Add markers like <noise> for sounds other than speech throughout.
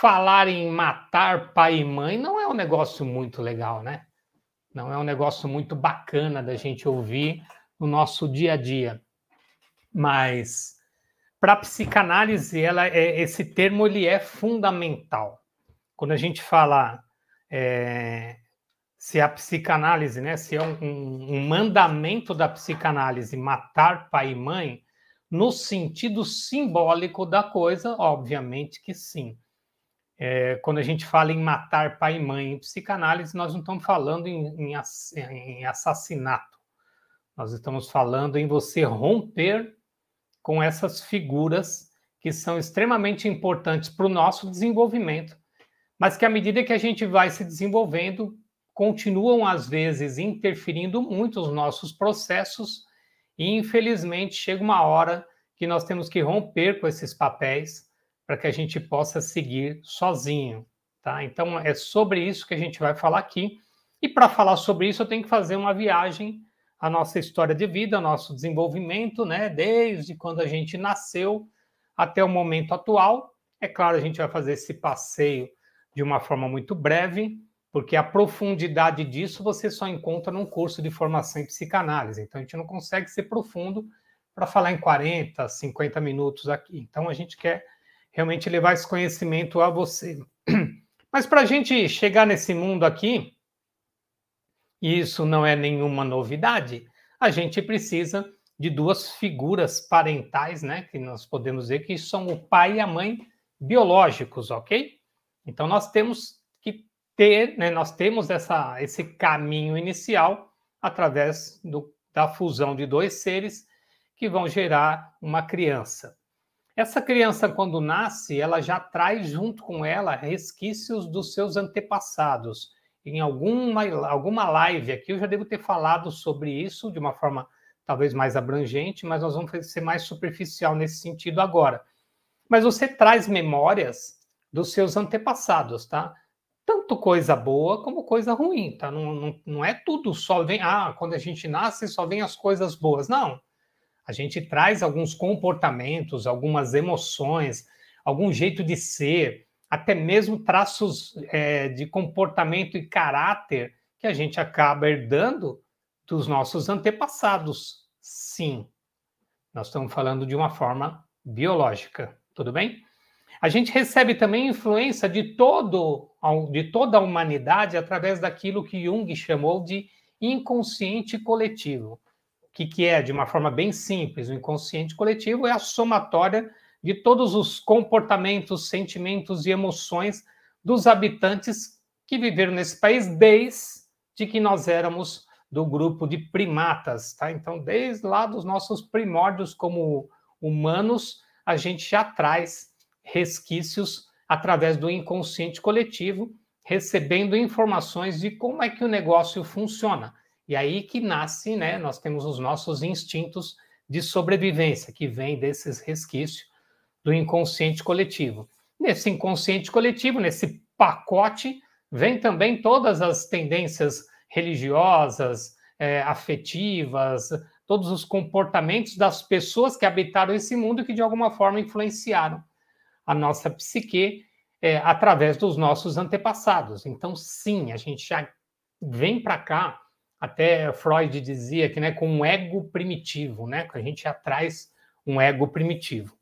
falar em matar pai e mãe não é um negócio muito legal, né? Não é um negócio muito bacana da gente ouvir no nosso dia a dia. Mas para a psicanálise, ela é, esse termo ele é fundamental. Quando a gente fala é, se a psicanálise, né, se é um, um mandamento da psicanálise matar pai e mãe, no sentido simbólico da coisa, obviamente que sim. É, quando a gente fala em matar pai e mãe em psicanálise, nós não estamos falando em, em, em assassinato. Nós estamos falando em você romper com essas figuras que são extremamente importantes para o nosso desenvolvimento, mas que à medida que a gente vai se desenvolvendo, continuam às vezes interferindo muito nos nossos processos e infelizmente chega uma hora que nós temos que romper com esses papéis para que a gente possa seguir sozinho, tá? Então é sobre isso que a gente vai falar aqui. E para falar sobre isso, eu tenho que fazer uma viagem à nossa história de vida, ao nosso desenvolvimento, né? Desde quando a gente nasceu até o momento atual. É claro, a gente vai fazer esse passeio de uma forma muito breve, porque a profundidade disso você só encontra num curso de formação em psicanálise. Então a gente não consegue ser profundo para falar em 40, 50 minutos aqui. Então a gente quer realmente levar esse conhecimento a você. <clears throat> Mas para a gente chegar nesse mundo aqui, e isso não é nenhuma novidade, a gente precisa de duas figuras parentais, né, que nós podemos dizer que são o pai e a mãe biológicos, ok? Então nós temos ter, né, nós temos essa, esse caminho inicial através do, da fusão de dois seres que vão gerar uma criança. Essa criança, quando nasce, ela já traz junto com ela resquícios dos seus antepassados. Em alguma, alguma live aqui eu já devo ter falado sobre isso de uma forma talvez mais abrangente, mas nós vamos ser mais superficial nesse sentido agora. Mas você traz memórias dos seus antepassados, tá? tanto coisa boa como coisa ruim, tá? Não, não, não é tudo só vem, ah, quando a gente nasce só vem as coisas boas. Não. A gente traz alguns comportamentos, algumas emoções, algum jeito de ser, até mesmo traços é, de comportamento e caráter que a gente acaba herdando dos nossos antepassados. Sim, nós estamos falando de uma forma biológica, tudo bem? A gente recebe também influência de todo de toda a humanidade através daquilo que Jung chamou de inconsciente coletivo. Que, que é, de uma forma bem simples, o inconsciente coletivo é a somatória de todos os comportamentos, sentimentos e emoções dos habitantes que viveram nesse país desde que nós éramos do grupo de primatas, tá? Então, desde lá dos nossos primórdios como humanos, a gente já traz resquícios através do inconsciente coletivo, recebendo informações de como é que o negócio funciona. E aí que nasce, né? Nós temos os nossos instintos de sobrevivência, que vem desses resquícios do inconsciente coletivo. Nesse inconsciente coletivo, nesse pacote, vem também todas as tendências religiosas, é, afetivas, todos os comportamentos das pessoas que habitaram esse mundo que de alguma forma influenciaram a nossa psique é, através dos nossos antepassados. Então, sim, a gente já vem para cá, até Freud dizia que né, com um ego primitivo, né, que a gente traz um ego primitivo.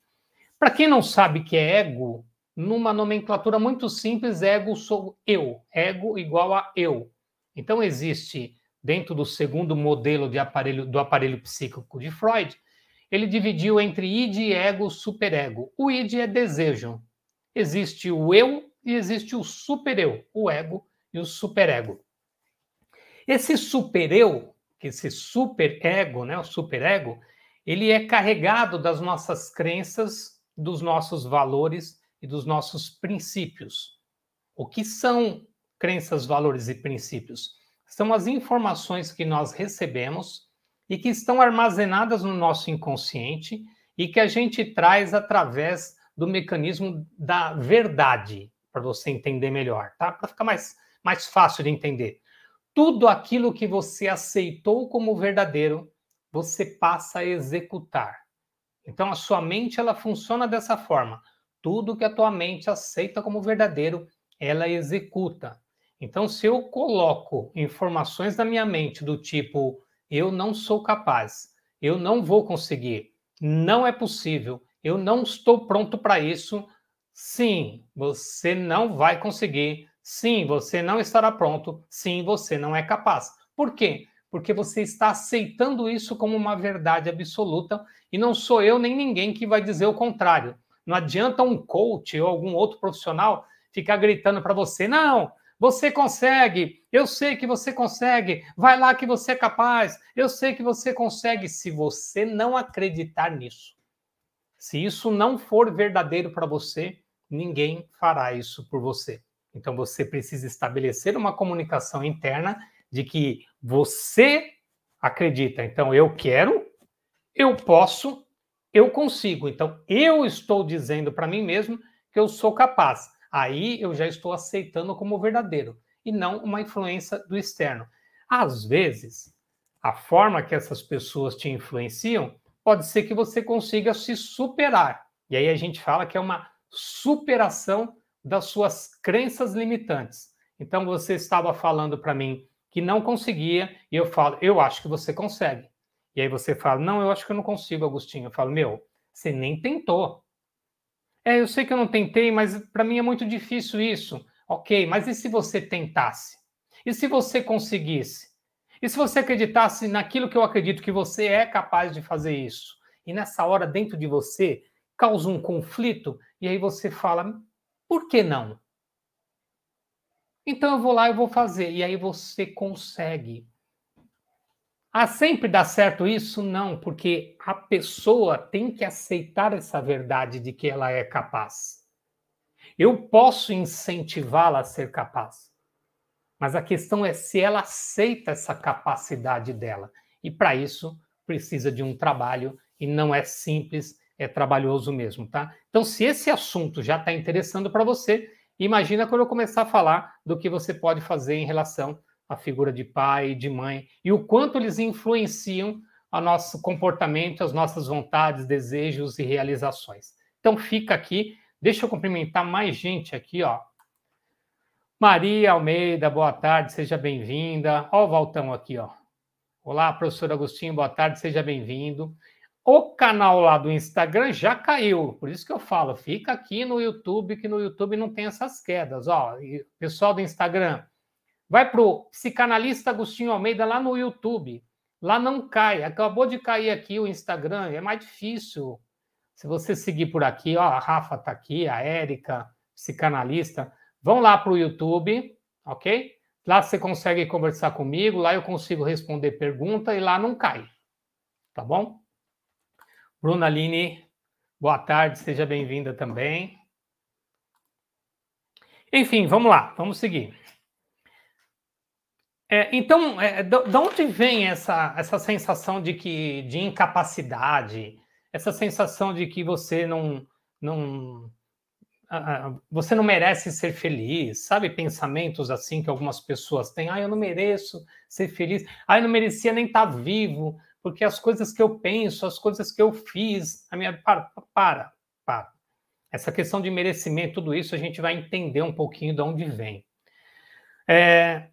Para quem não sabe que é ego, numa nomenclatura muito simples, ego sou eu, ego igual a eu. Então existe dentro do segundo modelo de aparelho do aparelho psíquico de Freud, ele dividiu entre id, ego, superego. O id é desejo. Existe o eu e existe o supereu, o ego e o superego. Esse supereu, esse superego, né, o superego, ele é carregado das nossas crenças, dos nossos valores e dos nossos princípios. O que são crenças, valores e princípios? São as informações que nós recebemos e que estão armazenadas no nosso inconsciente e que a gente traz através do mecanismo da verdade, para você entender melhor, tá? Para ficar mais, mais fácil de entender. Tudo aquilo que você aceitou como verdadeiro, você passa a executar. Então a sua mente ela funciona dessa forma. Tudo que a tua mente aceita como verdadeiro, ela executa. Então se eu coloco informações na minha mente do tipo eu não sou capaz, eu não vou conseguir, não é possível, eu não estou pronto para isso, sim, você não vai conseguir, sim, você não estará pronto, sim, você não é capaz. Por quê? porque você está aceitando isso como uma verdade absoluta e não sou eu nem ninguém que vai dizer o contrário. Não adianta um coach ou algum outro profissional ficar gritando para você: não, você consegue, eu sei que você consegue, vai lá que você é capaz, eu sei que você consegue. Se você não acreditar nisso, se isso não for verdadeiro para você, ninguém fará isso por você. Então você precisa estabelecer uma comunicação interna de que você acredita. Então, eu quero, eu posso, eu consigo. Então, eu estou dizendo para mim mesmo que eu sou capaz. Aí eu já estou aceitando como verdadeiro e não uma influência do externo. Às vezes, a forma que essas pessoas te influenciam pode ser que você consiga se superar. E aí a gente fala que é uma superação das suas crenças limitantes. Então você estava falando para mim que não conseguia, e eu falo, eu acho que você consegue. E aí você fala, não, eu acho que eu não consigo, Agostinho. Eu falo, meu, você nem tentou. É, eu sei que eu não tentei, mas para mim é muito difícil isso. Ok, mas e se você tentasse? E se você conseguisse? E se você acreditasse naquilo que eu acredito que você é capaz de fazer isso? E nessa hora, dentro de você, causa um conflito, e aí você fala, por que não? Então eu vou lá e vou fazer. E aí você consegue. Ah, sempre dá certo isso? Não, porque a pessoa tem que aceitar essa verdade de que ela é capaz. Eu posso incentivá-la a ser capaz. Mas a questão é se ela aceita essa capacidade dela. E para isso precisa de um trabalho e não é simples, é trabalhoso mesmo, tá? Então, se esse assunto já está interessando para você, Imagina quando eu começar a falar do que você pode fazer em relação à figura de pai, de mãe e o quanto eles influenciam o nosso comportamento, as nossas vontades, desejos e realizações. Então fica aqui, deixa eu cumprimentar mais gente aqui, ó. Maria Almeida, boa tarde, seja bem-vinda. Ó o Valtão aqui, ó. Olá, professor Agostinho, boa tarde, seja bem-vindo. O canal lá do Instagram já caiu, por isso que eu falo, fica aqui no YouTube, que no YouTube não tem essas quedas. Ó, pessoal do Instagram, vai para o psicanalista Agostinho Almeida lá no YouTube. Lá não cai. Acabou de cair aqui o Instagram, é mais difícil. Se você seguir por aqui, ó, a Rafa está aqui, a Érica, psicanalista. Vão lá para o YouTube, ok? Lá você consegue conversar comigo, lá eu consigo responder pergunta e lá não cai. Tá bom? Bruna Aline, boa tarde, seja bem-vinda também. Enfim, vamos lá, vamos seguir. É, então, é, de, onde vem essa, essa sensação de que de incapacidade, essa sensação de que você não, não você não merece ser feliz, sabe? Pensamentos assim que algumas pessoas têm. Ah, eu não mereço ser feliz. Ah, eu não merecia nem estar vivo porque as coisas que eu penso, as coisas que eu fiz, a minha para, para, para. Essa questão de merecimento, tudo isso a gente vai entender um pouquinho de onde vem. É,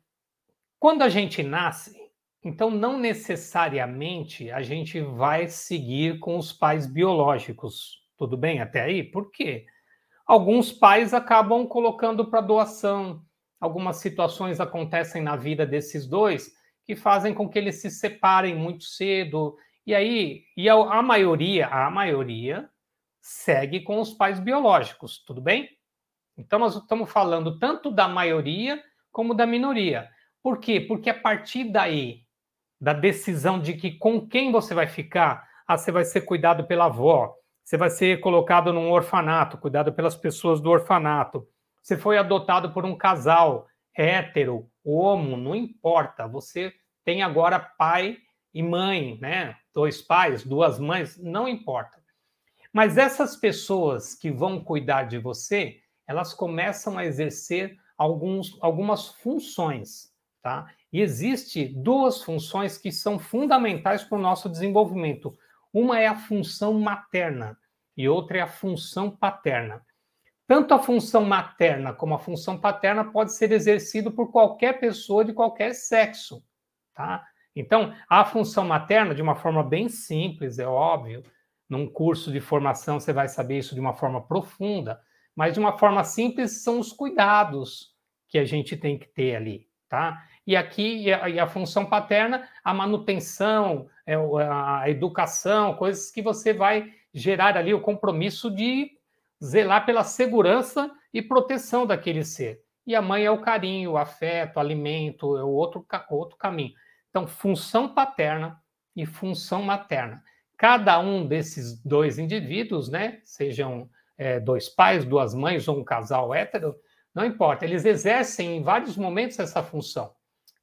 quando a gente nasce, então não necessariamente a gente vai seguir com os pais biológicos. Tudo bem até aí? Por quê? Alguns pais acabam colocando para doação. Algumas situações acontecem na vida desses dois que fazem com que eles se separem muito cedo. E aí, e a, a maioria, a maioria segue com os pais biológicos, tudo bem? Então nós estamos falando tanto da maioria como da minoria. Por quê? Porque a partir daí, da decisão de que com quem você vai ficar, ah, você vai ser cuidado pela avó, você vai ser colocado num orfanato, cuidado pelas pessoas do orfanato, você foi adotado por um casal, hétero, homo, não importa. Você tem agora pai e mãe, né? Dois pais, duas mães, não importa. Mas essas pessoas que vão cuidar de você, elas começam a exercer alguns, algumas funções, tá? E existe duas funções que são fundamentais para o nosso desenvolvimento. Uma é a função materna e outra é a função paterna. Tanto a função materna como a função paterna pode ser exercido por qualquer pessoa de qualquer sexo, tá? Então, a função materna, de uma forma bem simples, é óbvio, num curso de formação você vai saber isso de uma forma profunda, mas de uma forma simples são os cuidados que a gente tem que ter ali, tá? E aqui, e a, e a função paterna, a manutenção, é, a educação, coisas que você vai gerar ali o compromisso de zelar pela segurança e proteção daquele ser. E a mãe é o carinho, o afeto, o alimento, é o outro, outro caminho. Então, função paterna e função materna. Cada um desses dois indivíduos, né, sejam é, dois pais, duas mães ou um casal hétero, não importa, eles exercem em vários momentos essa função.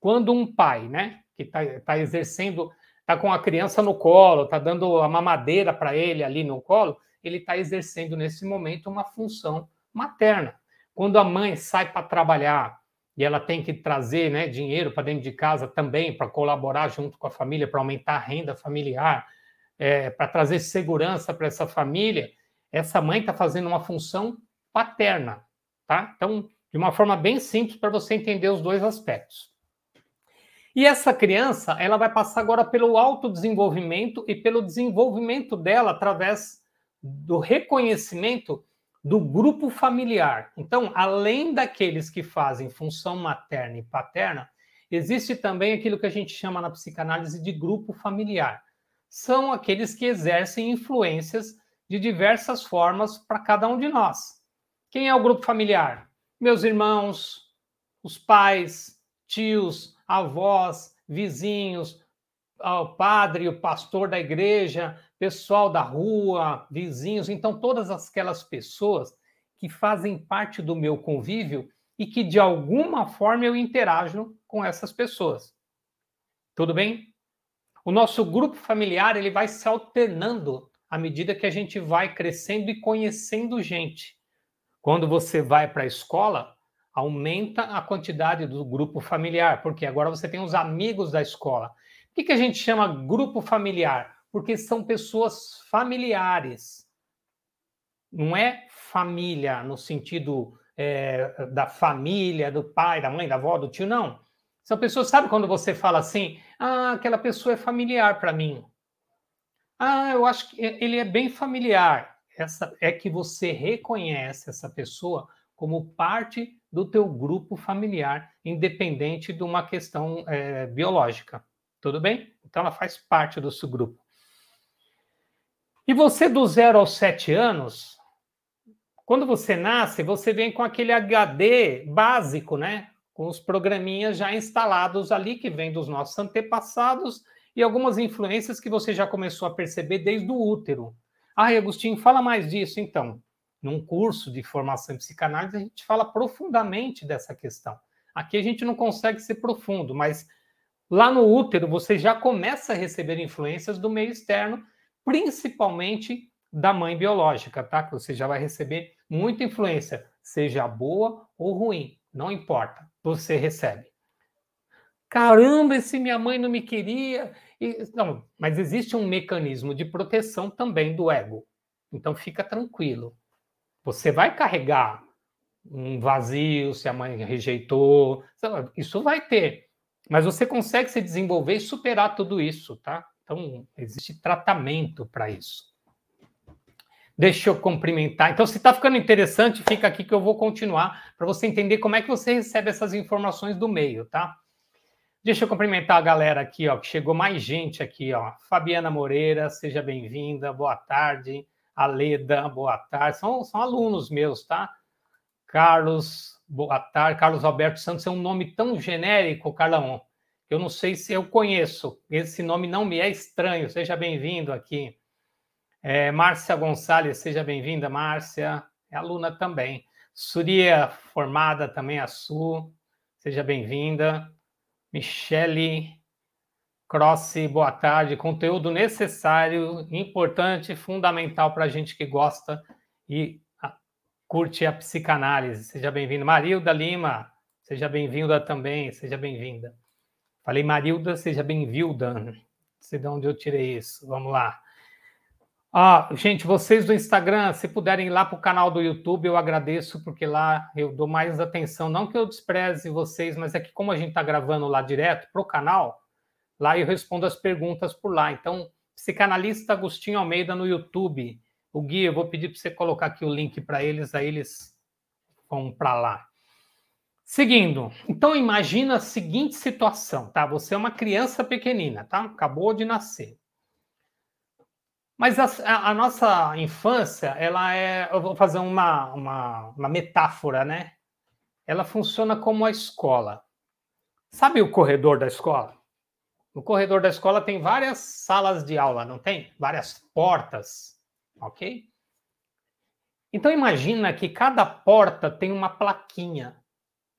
Quando um pai, né, que está tá exercendo, está com a criança no colo, está dando a mamadeira para ele ali no colo, ele está exercendo nesse momento uma função materna. Quando a mãe sai para trabalhar e ela tem que trazer né, dinheiro para dentro de casa também para colaborar junto com a família, para aumentar a renda familiar, é, para trazer segurança para essa família, essa mãe está fazendo uma função paterna, tá? Então, de uma forma bem simples para você entender os dois aspectos. E essa criança, ela vai passar agora pelo autodesenvolvimento e pelo desenvolvimento dela através do reconhecimento do grupo familiar. Então, além daqueles que fazem função materna e paterna, existe também aquilo que a gente chama na psicanálise de grupo familiar. São aqueles que exercem influências de diversas formas para cada um de nós. Quem é o grupo familiar? Meus irmãos, os pais, tios, avós, vizinhos, o padre, o pastor da igreja, pessoal da rua, vizinhos, então todas aquelas pessoas que fazem parte do meu convívio e que de alguma forma eu interajo com essas pessoas. Tudo bem? O nosso grupo familiar ele vai se alternando à medida que a gente vai crescendo e conhecendo gente. Quando você vai para a escola, aumenta a quantidade do grupo familiar, porque agora você tem os amigos da escola. Que, que a gente chama grupo familiar? Porque são pessoas familiares. Não é família no sentido é, da família, do pai, da mãe, da avó, do tio, não. São pessoas, sabe quando você fala assim, ah, aquela pessoa é familiar para mim. Ah, eu acho que ele é bem familiar essa é que você reconhece essa pessoa como parte do teu grupo familiar, independente de uma questão é, biológica. Tudo bem? Então ela faz parte do seu grupo. E você do zero aos sete anos, quando você nasce, você vem com aquele HD básico, né? Com os programinhas já instalados ali, que vem dos nossos antepassados, e algumas influências que você já começou a perceber desde o útero. Ah, Agostinho, fala mais disso então. Num curso de formação em psicanálise, a gente fala profundamente dessa questão. Aqui a gente não consegue ser profundo, mas lá no útero você já começa a receber influências do meio externo, principalmente da mãe biológica, tá? Que você já vai receber muita influência, seja boa ou ruim, não importa, você recebe. Caramba, esse minha mãe não me queria, e, não, mas existe um mecanismo de proteção também do ego. Então fica tranquilo. Você vai carregar um vazio se a mãe rejeitou, isso vai ter. Mas você consegue se desenvolver e superar tudo isso, tá? Então existe tratamento para isso. Deixa eu cumprimentar. Então, se está ficando interessante, fica aqui que eu vou continuar para você entender como é que você recebe essas informações do meio, tá? Deixa eu cumprimentar a galera aqui, ó, que chegou mais gente aqui, ó. Fabiana Moreira, seja bem-vinda, boa tarde. Aleda, boa tarde. São, são alunos meus, tá? Carlos, boa tarde. Carlos Alberto Santos é um nome tão genérico, Carlão, que eu não sei se eu conheço. Esse nome não me é estranho. Seja bem-vindo aqui. É, Márcia Gonçalves, seja bem-vinda, Márcia. É aluna também. Suria, formada também, a Su. seja bem-vinda. Michele Crossi, boa tarde. Conteúdo necessário, importante, fundamental para a gente que gosta e curte a psicanálise. Seja bem-vindo. Marilda Lima, seja bem-vinda também, seja bem-vinda. Falei Marilda, seja bem-vinda. Não sei de onde eu tirei isso. Vamos lá. Ah, gente, vocês do Instagram, se puderem ir lá para o canal do YouTube, eu agradeço, porque lá eu dou mais atenção. Não que eu despreze vocês, mas é que como a gente está gravando lá direto para o canal, lá eu respondo as perguntas por lá. Então, psicanalista Agostinho Almeida no YouTube. O Gui, eu vou pedir para você colocar aqui o link para eles, aí eles vão para lá. Seguindo, então imagina a seguinte situação, tá? Você é uma criança pequenina, tá? Acabou de nascer. Mas a, a, nossa infância, ela é. Eu vou fazer uma, uma, uma metáfora, né? Ela funciona como a escola. Sabe o corredor da escola? No corredor da escola tem várias salas de aula, não tem? Várias portas, ok? Então imagina que cada porta tem uma plaquinha.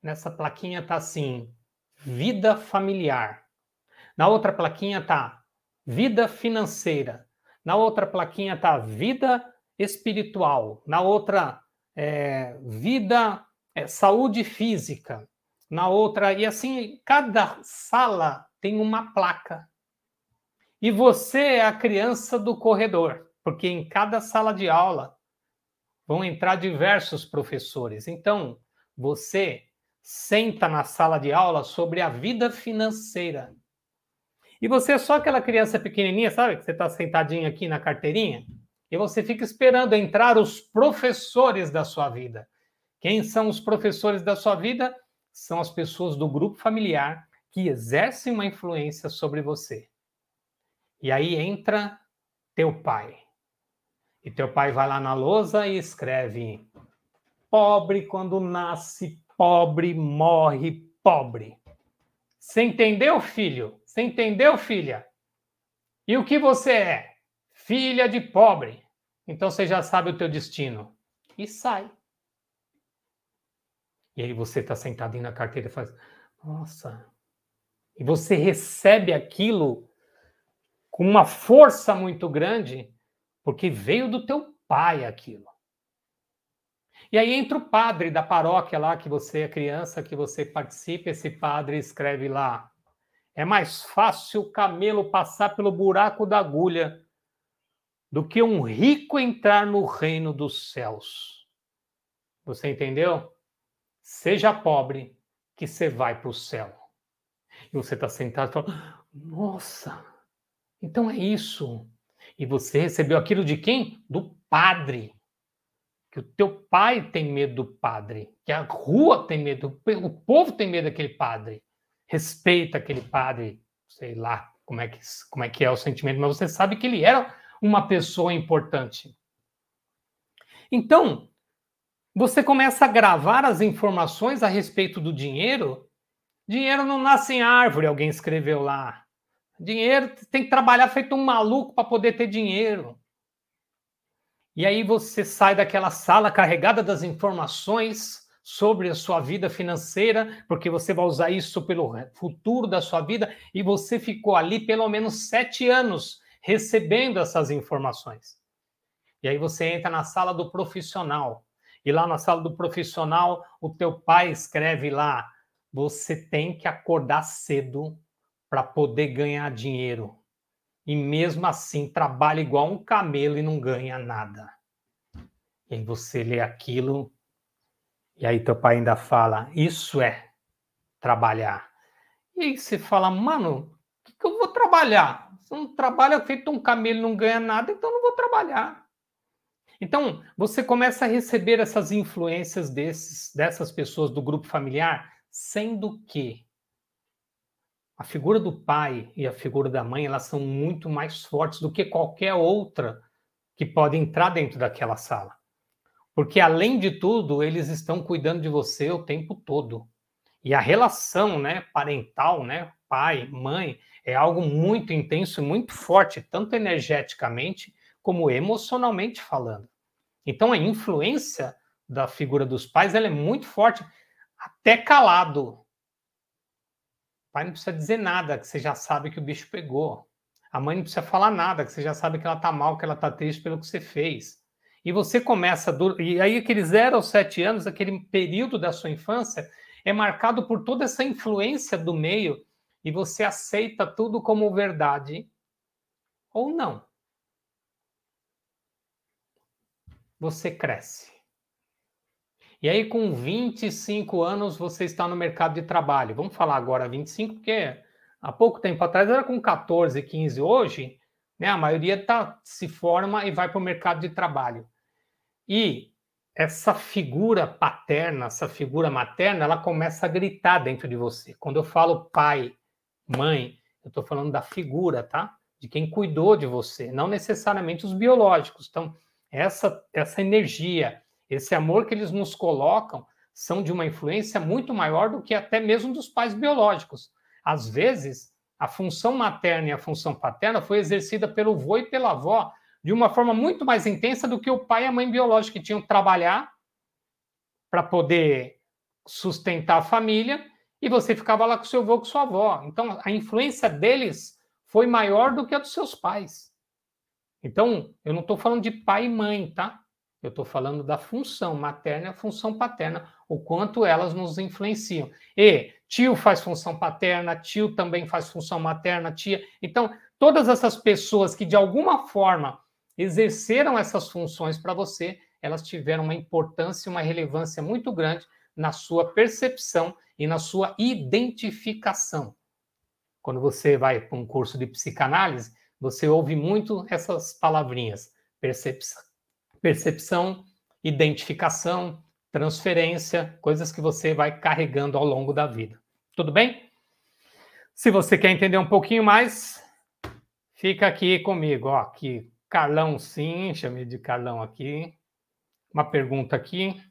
Nessa plaquinha está assim: vida familiar. Na outra plaquinha está vida financeira. Na outra plaquinha está vida espiritual. Na outra, é, vida, é, saúde física. Na outra, e assim, cada sala tem uma placa. E você é a criança do corredor, porque em cada sala de aula vão entrar diversos professores. Então, você senta na sala de aula sobre a vida financeira. E você é só aquela criança pequenininha, sabe? Que você está sentadinho aqui na carteirinha e você fica esperando entrar os professores da sua vida. Quem são os professores da sua vida? São as pessoas do grupo familiar que exercem uma influência sobre você. E aí entra teu pai. E teu pai vai lá na lousa e escreve: Pobre quando nasce pobre, morre pobre. Você entendeu, filho? Você entendeu, filha? E o que você é? Filha de pobre. Então você já sabe o teu destino. E sai. E aí você está sentadinho na carteira e faz, nossa. E você recebe aquilo com uma força muito grande, porque veio do teu pai aquilo. E aí entra o padre da paróquia lá, que você é criança, que você participa, esse padre escreve lá: é mais fácil o camelo passar pelo buraco da agulha do que um rico entrar no reino dos céus. Você entendeu? Seja pobre, que você vai para o céu. E você está sentado e fala: Nossa, então é isso. E você recebeu aquilo de quem? Do padre. Que o teu pai tem medo do padre, que a rua tem medo, o povo tem medo daquele padre respeita aquele padre, sei lá como é que, como é, que é o sentimento, mas você sabe que ele era uma pessoa importante. Então, você começa a gravar as informações a respeito do dinheiro. Dinheiro não nasce em árvore, alguém escreveu lá. Dinheiro tem que trabalhar feito um maluco para poder ter dinheiro. E aí você sai daquela sala carregada das informações sobre a sua vida financeira, porque você vai usar isso pelo futuro da sua vida, e você ficou ali pelo menos sete anos recebendo essas informações. E aí você entra na sala do profissional, e lá na sala do profissional, o teu pai escreve lá: você tem que acordar cedo para poder ganhar dinheiro. E mesmo assim trabalha igual um camelo e não ganha nada. E aí você lê aquilo e aí teu pai ainda fala, isso é trabalhar. E aí você fala, mano, o que, que eu vou trabalhar? Você não trabalha feito um camelo, não ganha nada, então não vou trabalhar. Então, você começa a receber essas influências desses, dessas pessoas do grupo familiar, sendo que a figura do pai e a figura da mãe, elas são muito mais fortes do que qualquer outra que pode entrar dentro daquela sala. Porque, além de tudo, eles estão cuidando de você o tempo todo. E a relação né, parental, né, pai, mãe, é algo muito intenso e muito forte, tanto energeticamente como emocionalmente falando. Então, a influência da figura dos pais ela é muito forte, até calado. Pai não precisa dizer nada, que você já sabe que o bicho pegou. A mãe não precisa falar nada, que você já sabe que ela está mal, que ela está triste pelo que você fez. E você começa. Do... E aí, aqueles 0 aos 7 anos, aquele período da sua infância, é marcado por toda essa influência do meio e você aceita tudo como verdade ou não. Você cresce. E aí, com 25 anos, você está no mercado de trabalho. Vamos falar agora 25, porque há pouco tempo atrás era com 14, 15. Hoje, né, a maioria tá, se forma e vai para o mercado de trabalho. E essa figura paterna, essa figura materna, ela começa a gritar dentro de você. Quando eu falo pai, mãe, eu estou falando da figura, tá? De quem cuidou de você, não necessariamente os biológicos. Então, essa, essa energia, esse amor que eles nos colocam, são de uma influência muito maior do que até mesmo dos pais biológicos. Às vezes, a função materna e a função paterna foi exercida pelo avô e pela avó de uma forma muito mais intensa do que o pai e a mãe biológicos que tinham que trabalhar para poder sustentar a família e você ficava lá com seu avô, com sua avó. Então, a influência deles foi maior do que a dos seus pais. Então, eu não estou falando de pai e mãe, tá? Eu estou falando da função materna e função paterna, o quanto elas nos influenciam. E tio faz função paterna, tio também faz função materna, tia. Então, todas essas pessoas que de alguma forma exerceram essas funções para você, elas tiveram uma importância e uma relevância muito grande na sua percepção e na sua identificação. Quando você vai para um curso de psicanálise, você ouve muito essas palavrinhas: percepção, percepção identificação, transferência, coisas que você vai carregando ao longo da vida. Tudo bem? Se você quer entender um pouquinho mais, fica aqui comigo. Ó, aqui, Carlão, sim, chame de Carlão aqui. Uma pergunta aqui.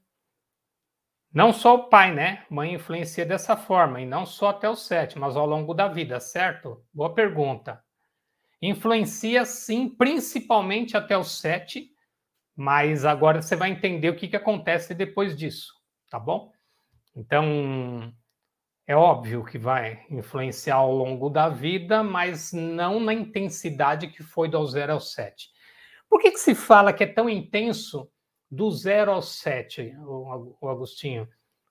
Não só o pai, né? Mãe influencia dessa forma, e não só até o sete, mas ao longo da vida, certo? Boa pergunta. Influencia sim, principalmente até o sete, mas agora você vai entender o que, que acontece depois disso, tá bom? Então, é óbvio que vai influenciar ao longo da vida, mas não na intensidade que foi do zero ao sete. Por que, que se fala que é tão intenso do zero ao sete, o Agostinho?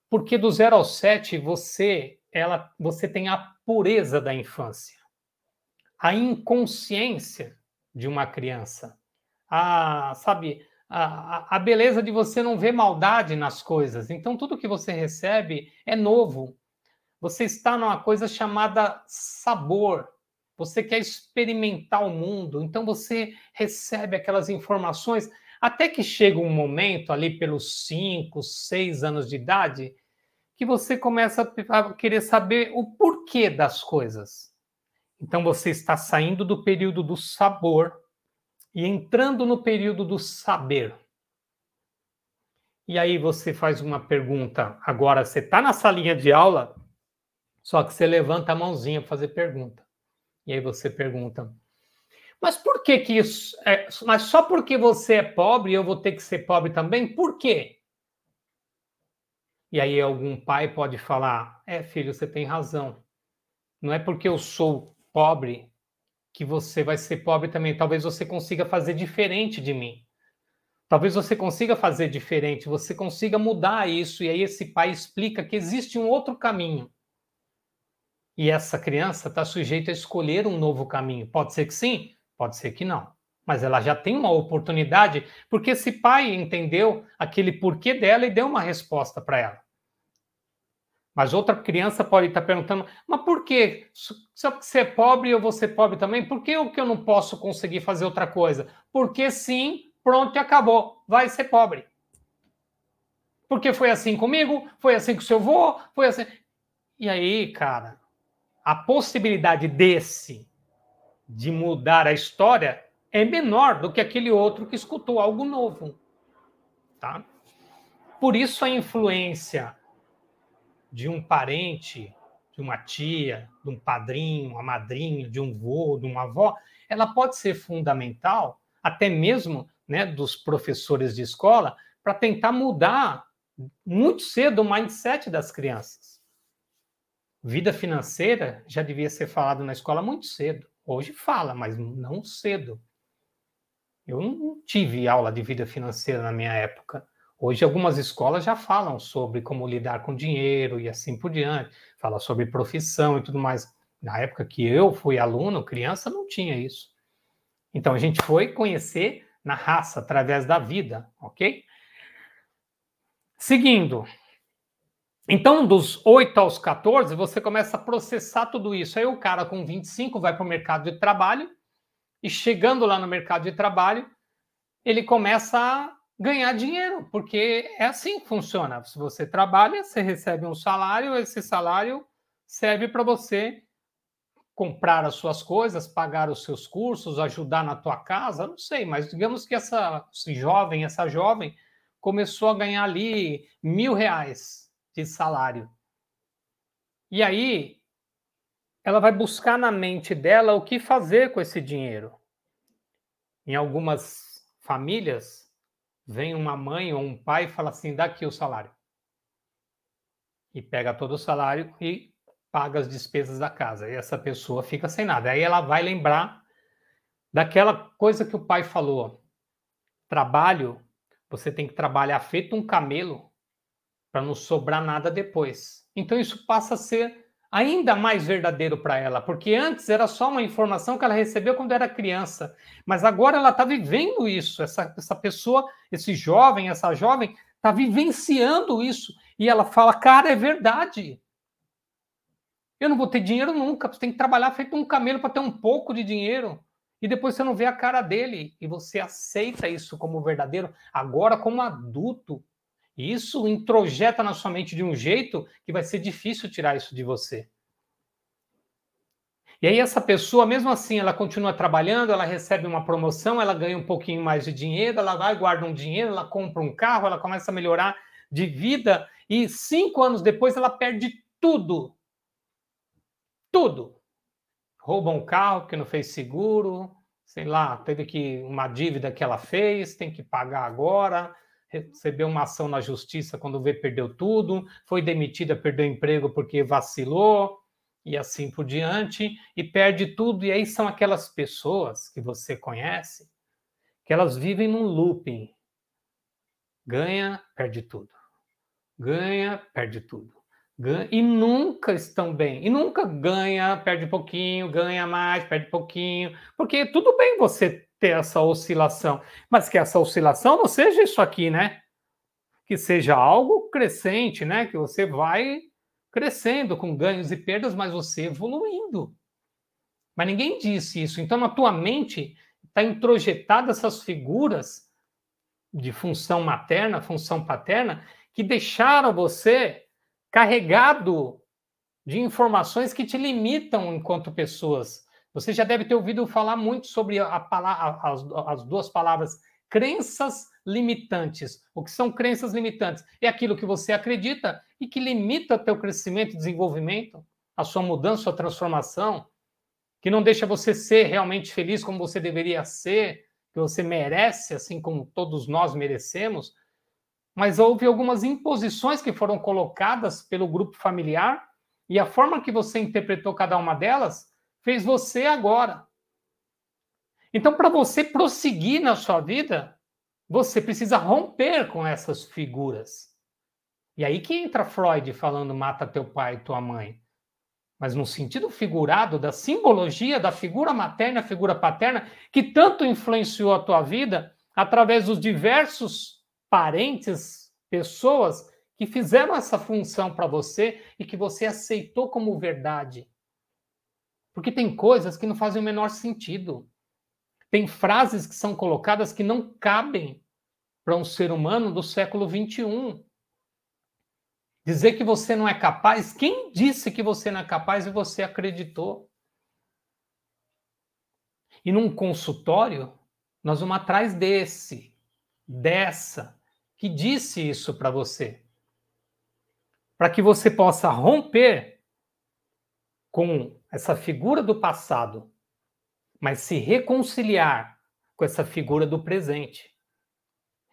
Porque do zero ao sete você, ela, você tem a pureza da infância, a inconsciência de uma criança, a, sabe, a, a beleza de você não ver maldade nas coisas. Então, tudo que você recebe é novo. Você está numa coisa chamada sabor. Você quer experimentar o mundo, então você recebe aquelas informações até que chega um momento, ali pelos 5, 6 anos de idade, que você começa a querer saber o porquê das coisas. Então você está saindo do período do sabor e entrando no período do saber. E aí você faz uma pergunta. Agora você está na salinha de aula, só que você levanta a mãozinha para fazer pergunta. E aí você pergunta: mas por que que isso? É, mas só porque você é pobre eu vou ter que ser pobre também? Por quê? E aí algum pai pode falar: é, filho, você tem razão. Não é porque eu sou pobre que você vai ser pobre também. Talvez você consiga fazer diferente de mim. Talvez você consiga fazer diferente, você consiga mudar isso. E aí esse pai explica que existe um outro caminho. E essa criança está sujeita a escolher um novo caminho. Pode ser que sim, Pode ser que não. Mas ela já tem uma oportunidade, porque esse pai entendeu aquele porquê dela e deu uma resposta para ela. Mas outra criança pode estar perguntando: mas por quê? Se você é pobre, eu vou ser pobre também? Por que eu, que eu não posso conseguir fazer outra coisa? Porque sim, pronto e acabou. Vai ser pobre. Porque foi assim comigo, foi assim com seu avô, foi assim. E aí, cara, a possibilidade desse de mudar a história é menor do que aquele outro que escutou algo novo. Tá? Por isso a influência de um parente, de uma tia, de um padrinho, uma madrinha, de um vô, de uma avó, ela pode ser fundamental, até mesmo né, dos professores de escola, para tentar mudar muito cedo o mindset das crianças. Vida financeira já devia ser falado na escola muito cedo. Hoje fala, mas não cedo. Eu não tive aula de vida financeira na minha época. Hoje algumas escolas já falam sobre como lidar com dinheiro e assim por diante, fala sobre profissão e tudo mais. Na época que eu fui aluno, criança, não tinha isso. Então a gente foi conhecer na raça através da vida, ok? Seguindo, então, dos 8 aos 14, você começa a processar tudo isso. Aí o cara com 25 vai para o mercado de trabalho e chegando lá no mercado de trabalho, ele começa a ganhar dinheiro, porque é assim que funciona. Se você trabalha, você recebe um salário, esse salário serve para você comprar as suas coisas, pagar os seus cursos, ajudar na tua casa, não sei, mas digamos que essa esse jovem, essa jovem, começou a ganhar ali mil reais de salário. E aí, ela vai buscar na mente dela o que fazer com esse dinheiro. Em algumas famílias, vem uma mãe ou um pai e fala assim: dá aqui o salário. E pega todo o salário e paga as despesas da casa. E essa pessoa fica sem nada. Aí ela vai lembrar daquela coisa que o pai falou: trabalho, você tem que trabalhar feito um camelo para não sobrar nada depois. Então isso passa a ser ainda mais verdadeiro para ela, porque antes era só uma informação que ela recebeu quando era criança, mas agora ela está vivendo isso. Essa, essa pessoa, esse jovem, essa jovem, está vivenciando isso e ela fala: Cara, é verdade. Eu não vou ter dinheiro nunca. Você tem que trabalhar feito um camelo para ter um pouco de dinheiro. E depois você não vê a cara dele e você aceita isso como verdadeiro. Agora, como adulto, e isso introjeta na sua mente de um jeito que vai ser difícil tirar isso de você. E aí essa pessoa, mesmo assim, ela continua trabalhando, ela recebe uma promoção, ela ganha um pouquinho mais de dinheiro, ela vai, guarda um dinheiro, ela compra um carro, ela começa a melhorar de vida e cinco anos depois ela perde tudo. Tudo. Rouba um carro que não fez seguro, sei lá, teve que uma dívida que ela fez, tem que pagar agora, recebeu uma ação na justiça quando vê perdeu tudo, foi demitida, perdeu emprego porque vacilou e assim por diante, e perde tudo. E aí são aquelas pessoas que você conhece que elas vivem num looping. Ganha, perde tudo. Ganha, perde tudo. E nunca estão bem. E nunca ganha, perde pouquinho, ganha mais, perde pouquinho. Porque tudo bem você ter essa oscilação, mas que essa oscilação não seja isso aqui, né? Que seja algo crescente, né? Que você vai crescendo com ganhos e perdas, mas você evoluindo. Mas ninguém disse isso. Então, na tua mente está introjetada essas figuras de função materna, função paterna, que deixaram você carregado de informações que te limitam enquanto pessoas você já deve ter ouvido falar muito sobre a, a, as, as duas palavras crenças limitantes. O que são crenças limitantes? É aquilo que você acredita e que limita teu crescimento e desenvolvimento, a sua mudança, a sua transformação, que não deixa você ser realmente feliz como você deveria ser, que você merece, assim como todos nós merecemos. Mas houve algumas imposições que foram colocadas pelo grupo familiar e a forma que você interpretou cada uma delas fez você agora. Então, para você prosseguir na sua vida, você precisa romper com essas figuras. E aí que entra Freud falando mata teu pai e tua mãe. Mas no sentido figurado da simbologia da figura materna, figura paterna, que tanto influenciou a tua vida através dos diversos parentes, pessoas que fizeram essa função para você e que você aceitou como verdade. Porque tem coisas que não fazem o menor sentido. Tem frases que são colocadas que não cabem para um ser humano do século 21. Dizer que você não é capaz, quem disse que você não é capaz e você acreditou? E num consultório, nós vamos atrás desse, dessa, que disse isso para você. Para que você possa romper com essa figura do passado, mas se reconciliar com essa figura do presente.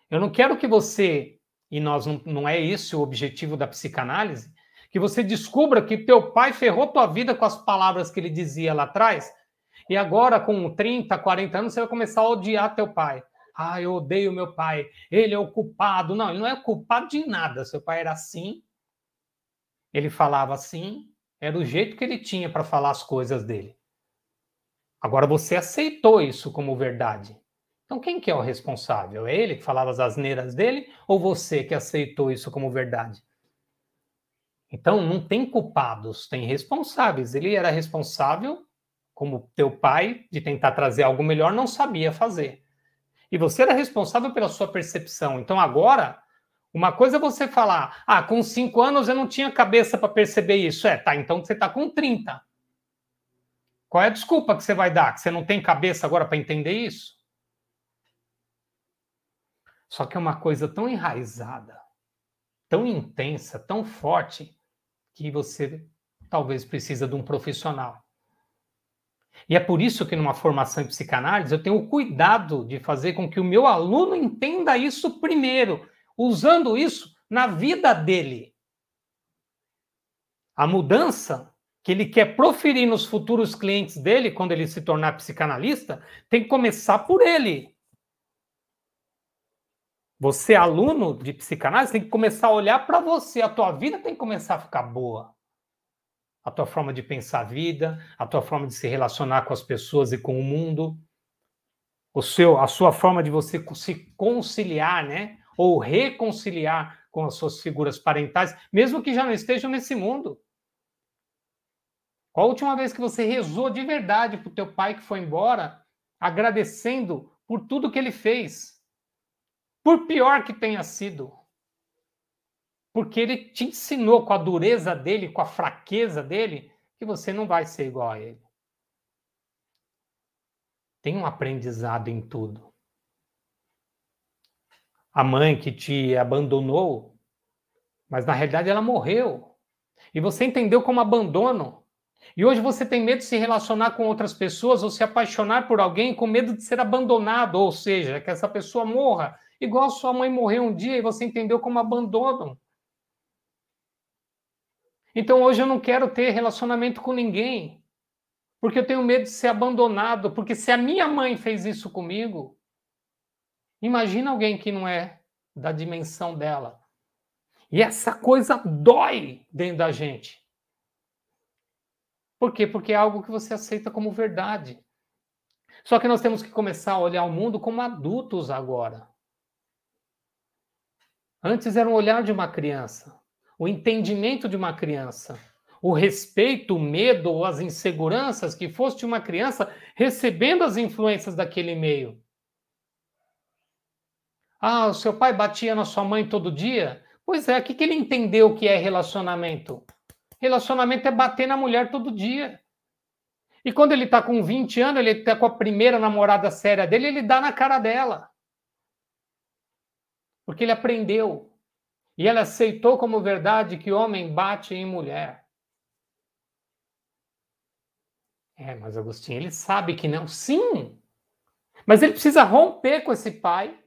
Eu não quero que você, e nós não, não é esse o objetivo da psicanálise, Que você descubra que teu pai ferrou tua vida com as palavras que ele dizia lá atrás, e agora com 30, 40 anos você vai começar a odiar teu pai. Ah, eu odeio meu pai, ele é o culpado. Não, ele não é culpado de nada. Seu pai era assim, ele falava assim, era o jeito que ele tinha para falar as coisas dele. Agora você aceitou isso como verdade. Então quem que é o responsável? É ele que falava as asneiras dele ou você que aceitou isso como verdade? Então não tem culpados, tem responsáveis. Ele era responsável, como teu pai, de tentar trazer algo melhor, não sabia fazer. E você era responsável pela sua percepção. Então agora, uma coisa é você falar: ah, com cinco anos eu não tinha cabeça para perceber isso. É, tá, então você está com 30. Qual é a desculpa que você vai dar? Que você não tem cabeça agora para entender isso? Só que é uma coisa tão enraizada, tão intensa, tão forte, que você talvez precisa de um profissional. E é por isso que numa formação em psicanálise eu tenho o cuidado de fazer com que o meu aluno entenda isso primeiro, usando isso na vida dele. A mudança que ele quer proferir nos futuros clientes dele, quando ele se tornar psicanalista, tem que começar por ele. Você, aluno de psicanálise, tem que começar a olhar para você. A tua vida tem que começar a ficar boa. A tua forma de pensar a vida, a tua forma de se relacionar com as pessoas e com o mundo, o seu, a sua forma de você se conciliar, né? Ou reconciliar com as suas figuras parentais, mesmo que já não estejam nesse mundo. Qual a última vez que você rezou de verdade para o teu pai que foi embora, agradecendo por tudo que ele fez? Por pior que tenha sido. Porque ele te ensinou com a dureza dele, com a fraqueza dele, que você não vai ser igual a ele. Tem um aprendizado em tudo. A mãe que te abandonou, mas na realidade ela morreu. E você entendeu como abandono. E hoje você tem medo de se relacionar com outras pessoas ou se apaixonar por alguém com medo de ser abandonado, ou seja, que essa pessoa morra Igual sua mãe morreu um dia e você entendeu como abandono. Então hoje eu não quero ter relacionamento com ninguém, porque eu tenho medo de ser abandonado, porque se a minha mãe fez isso comigo, imagina alguém que não é da dimensão dela. E essa coisa dói dentro da gente. Por quê? Porque é algo que você aceita como verdade. Só que nós temos que começar a olhar o mundo como adultos agora. Antes era o olhar de uma criança, o entendimento de uma criança, o respeito, o medo ou as inseguranças que fosse de uma criança recebendo as influências daquele meio. Ah, o seu pai batia na sua mãe todo dia? Pois é, o que, que ele entendeu que é relacionamento? Relacionamento é bater na mulher todo dia. E quando ele está com 20 anos, ele está com a primeira namorada séria dele, ele dá na cara dela. Porque ele aprendeu. E ela aceitou como verdade que homem bate em mulher. É, mas Agostinho, ele sabe que não. Sim! Mas ele precisa romper com esse pai,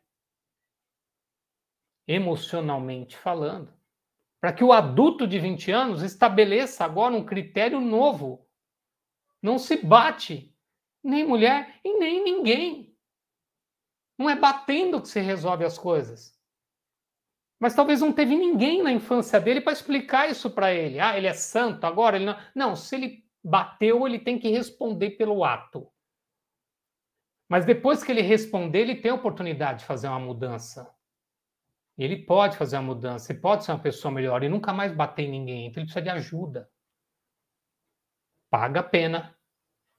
emocionalmente falando, para que o adulto de 20 anos estabeleça agora um critério novo. Não se bate nem mulher e nem ninguém. Não é batendo que se resolve as coisas. Mas talvez não teve ninguém na infância dele para explicar isso para ele. Ah, ele é santo agora? Ele não... não, se ele bateu, ele tem que responder pelo ato. Mas depois que ele responder, ele tem a oportunidade de fazer uma mudança. Ele pode fazer uma mudança, ele pode ser uma pessoa melhor e nunca mais bater em ninguém. Então ele precisa de ajuda. Paga a pena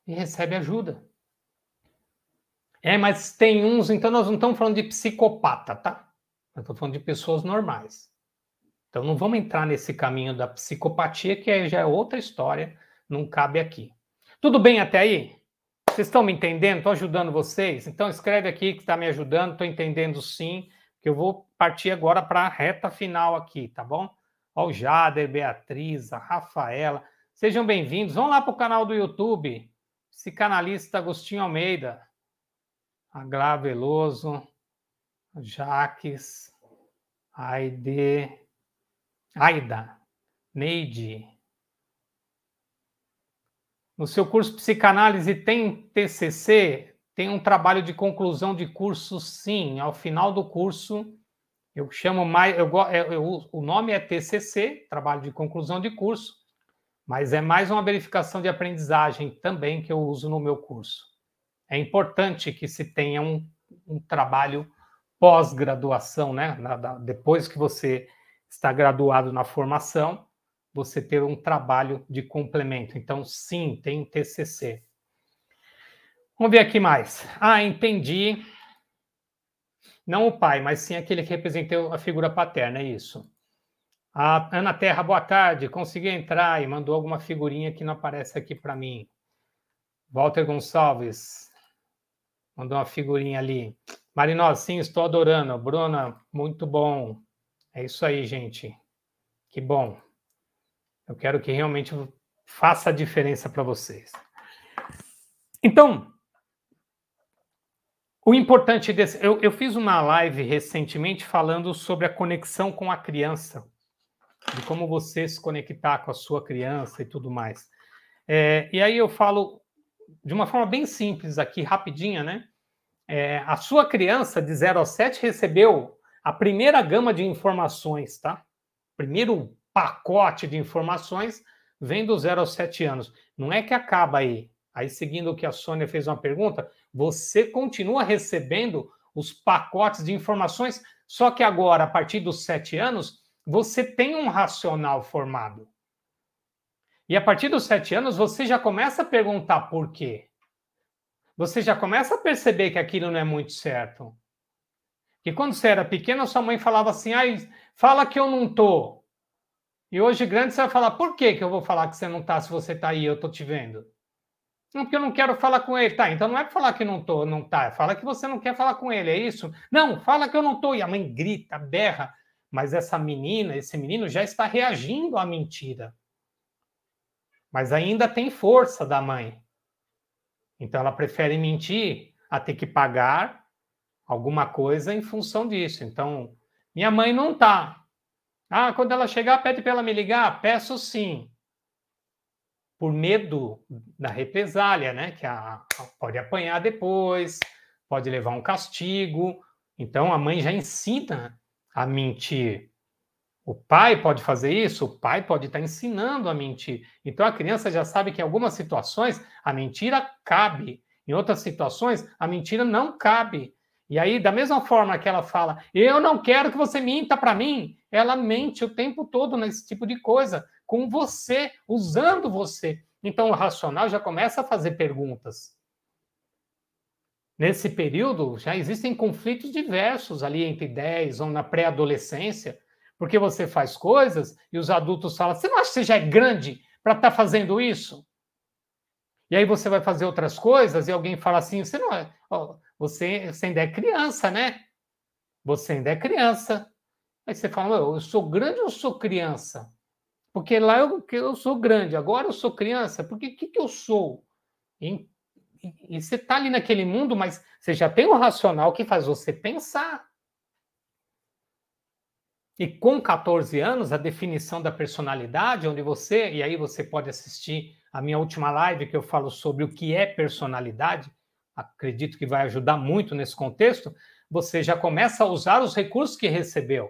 e recebe ajuda. É, mas tem uns, então nós não estamos falando de psicopata, tá? Eu estou falando de pessoas normais. Então não vamos entrar nesse caminho da psicopatia, que já é outra história, não cabe aqui. Tudo bem até aí? Vocês estão me entendendo? Estou ajudando vocês? Então escreve aqui que está me ajudando, estou entendendo sim, que eu vou partir agora para a reta final aqui, tá bom? Ó, o Jader, Beatriz, a Rafaela, sejam bem-vindos. Vão lá para o canal do YouTube, psicanalista Agostinho Almeida, Aglá Veloso, Jaques, Aide, Aida, Neide. No seu curso Psicanálise tem TCC? Tem um trabalho de conclusão de curso, sim. Ao final do curso, eu chamo mais. Eu, eu, o nome é TCC, trabalho de conclusão de curso, mas é mais uma verificação de aprendizagem também que eu uso no meu curso. É importante que se tenha um, um trabalho pós-graduação, né? depois que você está graduado na formação, você ter um trabalho de complemento. Então, sim, tem TCC. Vamos ver aqui mais. Ah, entendi. Não o pai, mas sim aquele que representou a figura paterna, é isso. A Ana Terra, boa tarde. Consegui entrar e mandou alguma figurinha que não aparece aqui para mim. Walter Gonçalves mandou uma figurinha ali. Marinó, sim, estou adorando. Bruna, muito bom. É isso aí, gente. Que bom. Eu quero que realmente faça a diferença para vocês. Então, o importante desse. Eu, eu fiz uma live recentemente falando sobre a conexão com a criança, de como você se conectar com a sua criança e tudo mais. É, e aí eu falo de uma forma bem simples aqui, rapidinha, né? É, a sua criança de 0 a 7 recebeu a primeira gama de informações, tá? Primeiro pacote de informações vem do 0 aos 7 anos. Não é que acaba aí. Aí, seguindo o que a Sônia fez uma pergunta, você continua recebendo os pacotes de informações, só que agora, a partir dos sete anos, você tem um racional formado. E a partir dos sete anos, você já começa a perguntar por quê. Você já começa a perceber que aquilo não é muito certo. Que quando você era pequeno, sua mãe falava assim: ah, fala que eu não tô. E hoje, grande, você vai falar: por que, que eu vou falar que você não tá se você tá aí, eu tô te vendo? Não, porque eu não quero falar com ele. Tá, então não é para falar que não tô, não tá. Fala que você não quer falar com ele, é isso? Não, fala que eu não tô. E a mãe grita, berra. Mas essa menina, esse menino já está reagindo à mentira. Mas ainda tem força da mãe. Então ela prefere mentir a ter que pagar alguma coisa em função disso. Então, minha mãe não tá. Ah, quando ela chegar, pede para ela me ligar? Peço sim por medo da represália, né? Que a, a, pode apanhar depois, pode levar um castigo. Então a mãe já ensina a mentir. O pai pode fazer isso, o pai pode estar ensinando a mentir. Então a criança já sabe que em algumas situações a mentira cabe, em outras situações a mentira não cabe. E aí, da mesma forma que ela fala, eu não quero que você minta para mim, ela mente o tempo todo nesse tipo de coisa, com você, usando você. Então o racional já começa a fazer perguntas. Nesse período já existem conflitos diversos ali entre 10 ou na pré-adolescência, porque você faz coisas e os adultos falam: você não acha que você já é grande para estar tá fazendo isso? E aí você vai fazer outras coisas e alguém fala assim: você não é, você, você ainda é criança, né? Você ainda é criança. Aí você fala: eu sou grande ou sou criança? Porque lá eu, eu sou grande, agora eu sou criança, porque o que, que eu sou? E, e, e você está ali naquele mundo, mas você já tem o um racional que faz você pensar. E com 14 anos, a definição da personalidade, onde você, e aí você pode assistir a minha última live que eu falo sobre o que é personalidade, acredito que vai ajudar muito nesse contexto, você já começa a usar os recursos que recebeu.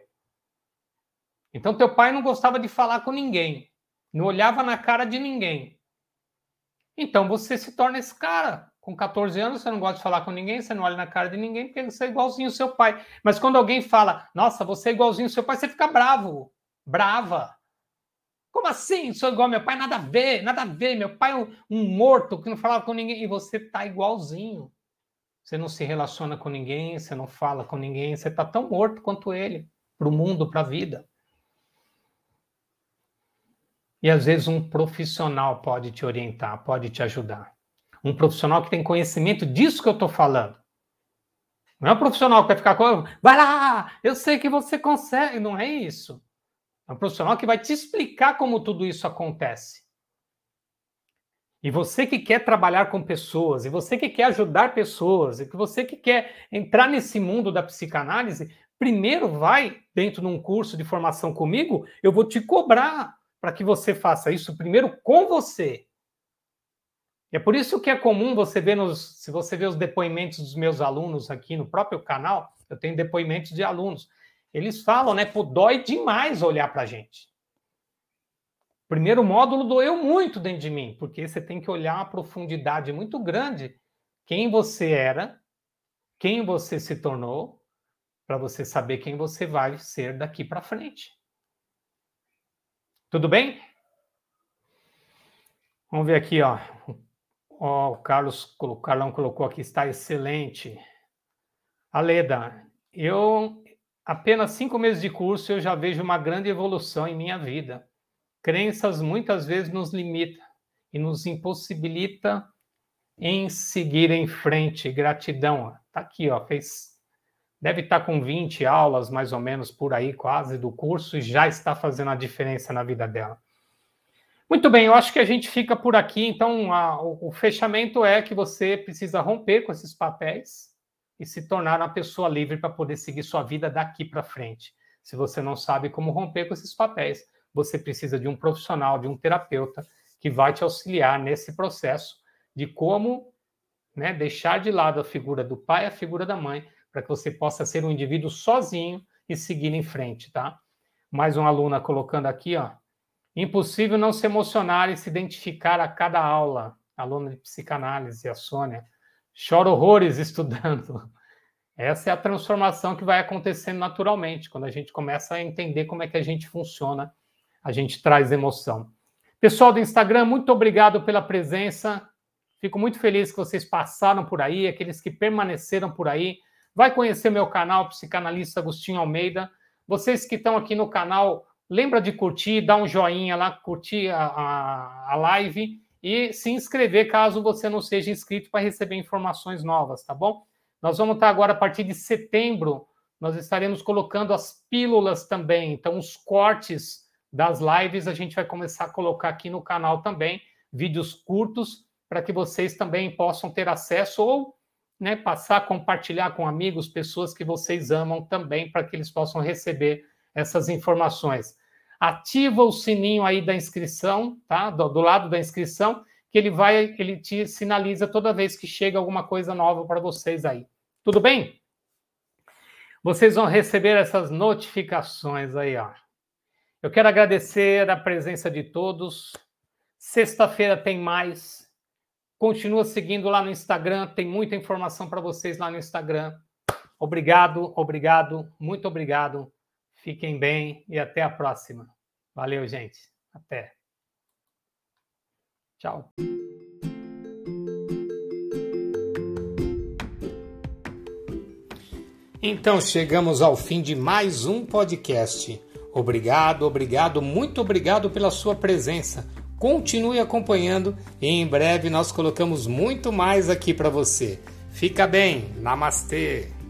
Então, teu pai não gostava de falar com ninguém, não olhava na cara de ninguém. Então, você se torna esse cara. Com 14 anos, você não gosta de falar com ninguém, você não olha na cara de ninguém, porque você é igualzinho ao seu pai. Mas quando alguém fala, nossa, você é igualzinho ao seu pai, você fica bravo, brava. Como assim? Sou igual ao meu pai? Nada a ver, nada a ver. Meu pai é um, um morto que não falava com ninguém. E você tá igualzinho. Você não se relaciona com ninguém, você não fala com ninguém, você tá tão morto quanto ele, para o mundo, para a vida. E às vezes um profissional pode te orientar, pode te ajudar. Um profissional que tem conhecimento disso que eu estou falando. Não é um profissional que vai ficar com. Vai lá, eu sei que você consegue. Não é isso. É um profissional que vai te explicar como tudo isso acontece. E você que quer trabalhar com pessoas, e você que quer ajudar pessoas, e que você que quer entrar nesse mundo da psicanálise, primeiro vai dentro de um curso de formação comigo, eu vou te cobrar para que você faça isso primeiro com você. É por isso que é comum você ver nos, se você ver os depoimentos dos meus alunos aqui no próprio canal, eu tenho depoimentos de alunos. Eles falam, né, pô, dói demais olhar para a gente. Primeiro módulo doeu muito dentro de mim, porque você tem que olhar uma profundidade muito grande quem você era, quem você se tornou, para você saber quem você vai ser daqui para frente. Tudo bem? Vamos ver aqui, ó. Ó o Carlos, o Carlão colocou aqui, está excelente. Aleda, eu apenas cinco meses de curso eu já vejo uma grande evolução em minha vida. Crenças muitas vezes nos limita e nos impossibilita em seguir em frente. Gratidão. Tá aqui, ó, fez deve estar com 20 aulas, mais ou menos, por aí, quase, do curso, e já está fazendo a diferença na vida dela. Muito bem, eu acho que a gente fica por aqui. Então, a, o, o, fechamento é que você precisa romper com esses papéis e se tornar uma pessoa livre para poder seguir sua vida daqui para frente. Se você não sabe como romper com esses papéis, você precisa de um profissional, de um terapeuta que vai te auxiliar nesse processo de como né, deixar de lado a figura do pai, a figura da mãe, para que você possa ser um indivíduo sozinho e seguir em frente, tá? Mais uma aluna colocando aqui, ó. Impossível não se emocionar e se identificar a cada aula. Aluna de psicanálise, a Sônia. Chora horrores estudando. <laughs> Essa é a transformação que vai acontecendo naturalmente, quando a gente começa a entender como é que a gente funciona, a gente traz emoção. Pessoal do Instagram, muito obrigado pela presença. Fico muito feliz que vocês passaram por aí, aqueles que permaneceram por aí. Vai conhecer meu canal, Psicanalista Agostinho Almeida. Vocês que estão aqui no canal, lembra de curtir, dar um joinha lá, curtir a, a, a live e se inscrever caso você não seja inscrito para receber informações novas, tá bom? Nós vamos estar agora a partir de setembro, nós estaremos colocando as pílulas também, então os cortes das lives a gente vai começar a colocar aqui no canal também, vídeos curtos para que vocês também possam ter acesso ou né, passar compartilhar com amigos, pessoas que vocês amam também, para que eles possam receber essas informações. Ativa o sininho aí da inscrição, tá? Do, do lado da inscrição, que ele vai, ele te sinaliza toda vez que chega alguma coisa nova para vocês aí. Tudo bem? Vocês vão receber essas notificações aí, ó. Eu quero agradecer a presença de todos. Sexta-feira tem mais. Continua seguindo lá no Instagram, tem muita informação para vocês lá no Instagram. Obrigado, obrigado, muito obrigado. Fiquem bem e até a próxima. Valeu, gente. Até. Tchau. Então chegamos ao fim de mais um podcast. Obrigado, obrigado, muito obrigado pela sua presença. Continue acompanhando e em breve nós colocamos muito mais aqui para você. Fica bem, namastê!